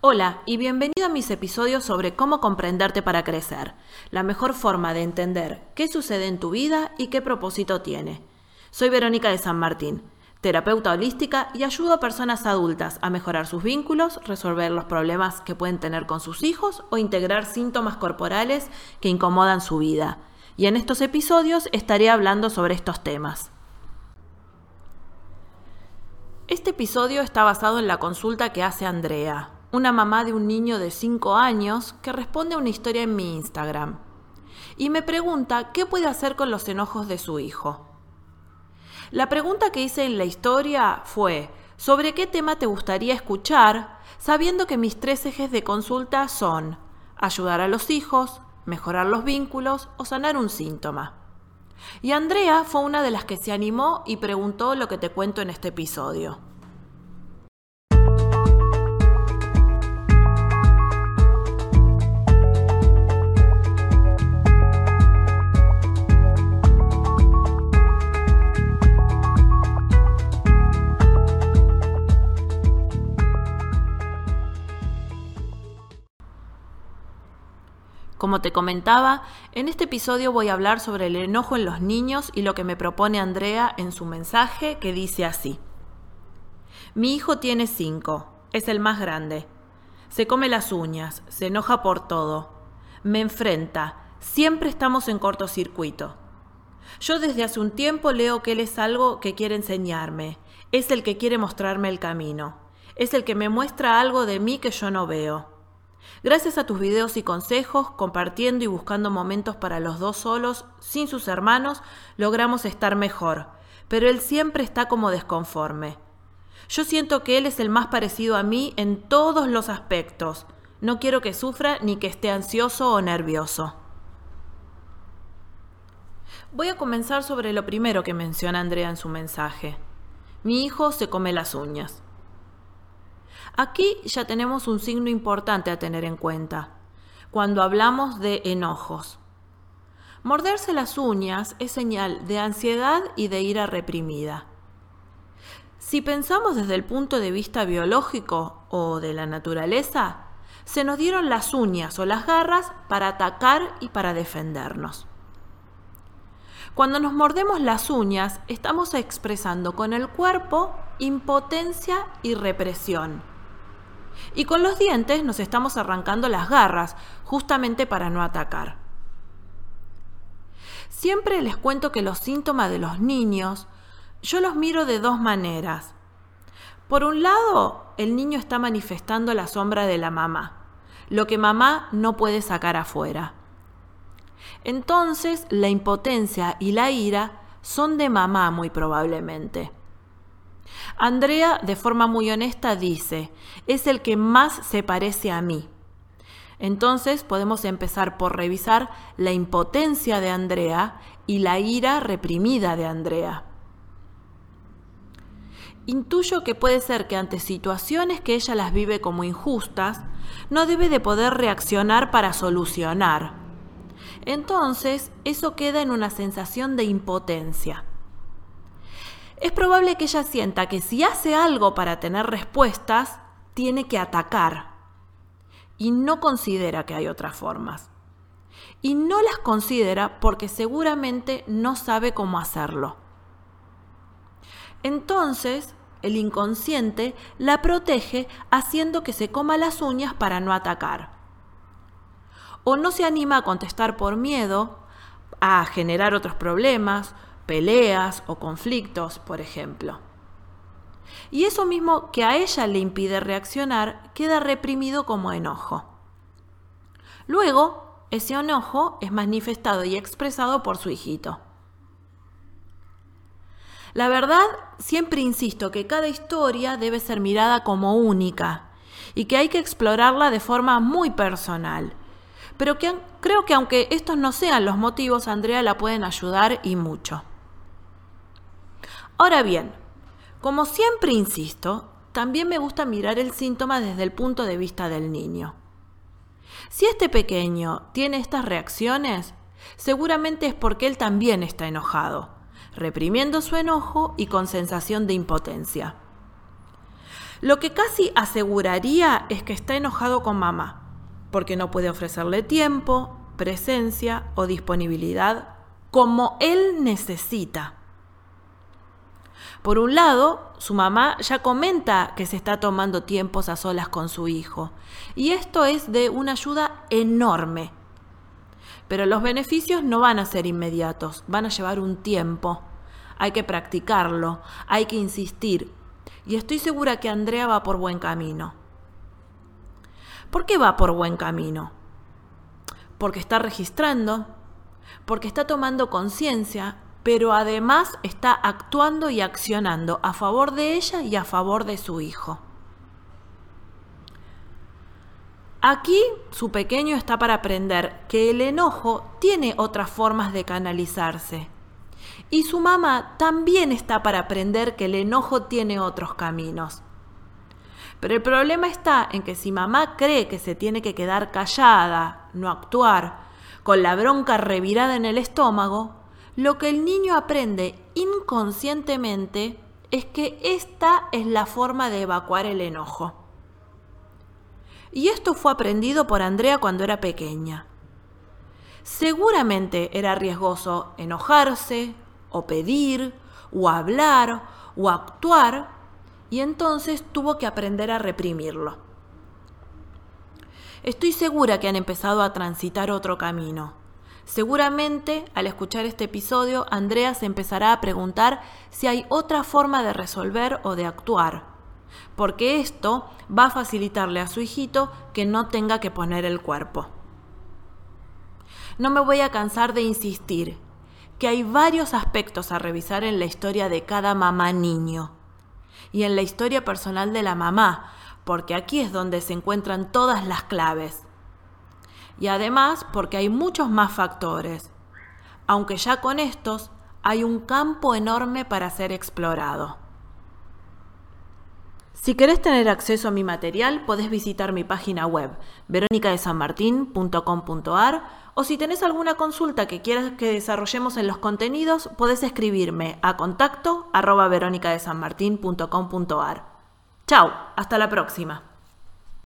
Hola y bienvenido a mis episodios sobre cómo comprenderte para crecer, la mejor forma de entender qué sucede en tu vida y qué propósito tiene. Soy Verónica de San Martín, terapeuta holística y ayudo a personas adultas a mejorar sus vínculos, resolver los problemas que pueden tener con sus hijos o integrar síntomas corporales que incomodan su vida. Y en estos episodios estaré hablando sobre estos temas. Este episodio está basado en la consulta que hace Andrea, una mamá de un niño de 5 años que responde a una historia en mi Instagram y me pregunta qué puede hacer con los enojos de su hijo. La pregunta que hice en la historia fue, ¿sobre qué tema te gustaría escuchar? Sabiendo que mis tres ejes de consulta son ayudar a los hijos, mejorar los vínculos o sanar un síntoma. Y Andrea fue una de las que se animó y preguntó lo que te cuento en este episodio. Como te comentaba, en este episodio voy a hablar sobre el enojo en los niños y lo que me propone Andrea en su mensaje que dice así. Mi hijo tiene cinco, es el más grande. Se come las uñas, se enoja por todo, me enfrenta, siempre estamos en cortocircuito. Yo desde hace un tiempo leo que él es algo que quiere enseñarme, es el que quiere mostrarme el camino, es el que me muestra algo de mí que yo no veo. Gracias a tus videos y consejos, compartiendo y buscando momentos para los dos solos, sin sus hermanos, logramos estar mejor, pero él siempre está como desconforme. Yo siento que él es el más parecido a mí en todos los aspectos. No quiero que sufra ni que esté ansioso o nervioso. Voy a comenzar sobre lo primero que menciona Andrea en su mensaje. Mi hijo se come las uñas. Aquí ya tenemos un signo importante a tener en cuenta cuando hablamos de enojos. Morderse las uñas es señal de ansiedad y de ira reprimida. Si pensamos desde el punto de vista biológico o de la naturaleza, se nos dieron las uñas o las garras para atacar y para defendernos. Cuando nos mordemos las uñas, estamos expresando con el cuerpo impotencia y represión y con los dientes nos estamos arrancando las garras, justamente para no atacar. Siempre les cuento que los síntomas de los niños yo los miro de dos maneras. Por un lado, el niño está manifestando la sombra de la mamá, lo que mamá no puede sacar afuera. Entonces, la impotencia y la ira son de mamá muy probablemente. Andrea, de forma muy honesta, dice, es el que más se parece a mí. Entonces podemos empezar por revisar la impotencia de Andrea y la ira reprimida de Andrea. Intuyo que puede ser que ante situaciones que ella las vive como injustas, no debe de poder reaccionar para solucionar. Entonces, eso queda en una sensación de impotencia es probable que ella sienta que si hace algo para tener respuestas, tiene que atacar. Y no considera que hay otras formas. Y no las considera porque seguramente no sabe cómo hacerlo. Entonces, el inconsciente la protege haciendo que se coma las uñas para no atacar. O no se anima a contestar por miedo, a generar otros problemas peleas o conflictos, por ejemplo. Y eso mismo que a ella le impide reaccionar queda reprimido como enojo. Luego, ese enojo es manifestado y expresado por su hijito. La verdad, siempre insisto que cada historia debe ser mirada como única y que hay que explorarla de forma muy personal. Pero que, creo que aunque estos no sean los motivos, Andrea la pueden ayudar y mucho. Ahora bien, como siempre insisto, también me gusta mirar el síntoma desde el punto de vista del niño. Si este pequeño tiene estas reacciones, seguramente es porque él también está enojado, reprimiendo su enojo y con sensación de impotencia. Lo que casi aseguraría es que está enojado con mamá, porque no puede ofrecerle tiempo, presencia o disponibilidad como él necesita. Por un lado, su mamá ya comenta que se está tomando tiempos a solas con su hijo, y esto es de una ayuda enorme. Pero los beneficios no van a ser inmediatos, van a llevar un tiempo. Hay que practicarlo, hay que insistir, y estoy segura que Andrea va por buen camino. ¿Por qué va por buen camino? Porque está registrando, porque está tomando conciencia, pero además está actuando y accionando a favor de ella y a favor de su hijo. Aquí su pequeño está para aprender que el enojo tiene otras formas de canalizarse. Y su mamá también está para aprender que el enojo tiene otros caminos. Pero el problema está en que si mamá cree que se tiene que quedar callada, no actuar, con la bronca revirada en el estómago, lo que el niño aprende inconscientemente es que esta es la forma de evacuar el enojo. Y esto fue aprendido por Andrea cuando era pequeña. Seguramente era riesgoso enojarse, o pedir, o hablar, o actuar, y entonces tuvo que aprender a reprimirlo. Estoy segura que han empezado a transitar otro camino Seguramente al escuchar este episodio, Andrea se empezará a preguntar si hay otra forma de resolver o de actuar, porque esto va a facilitarle a su hijito que no tenga que poner el cuerpo. No me voy a cansar de insistir que hay varios aspectos a revisar en la historia de cada mamá niño y en la historia personal de la mamá, porque aquí es donde se encuentran todas las claves y además porque hay muchos más factores, aunque ya con estos hay un campo enorme para ser explorado. Si querés tener acceso a mi material, podés visitar mi página web, veronicadesanmartin.com.ar, o si tenés alguna consulta que quieras que desarrollemos en los contenidos, podés escribirme a contacto arroba veronicadesanmartin.com.ar. Chao, hasta la próxima.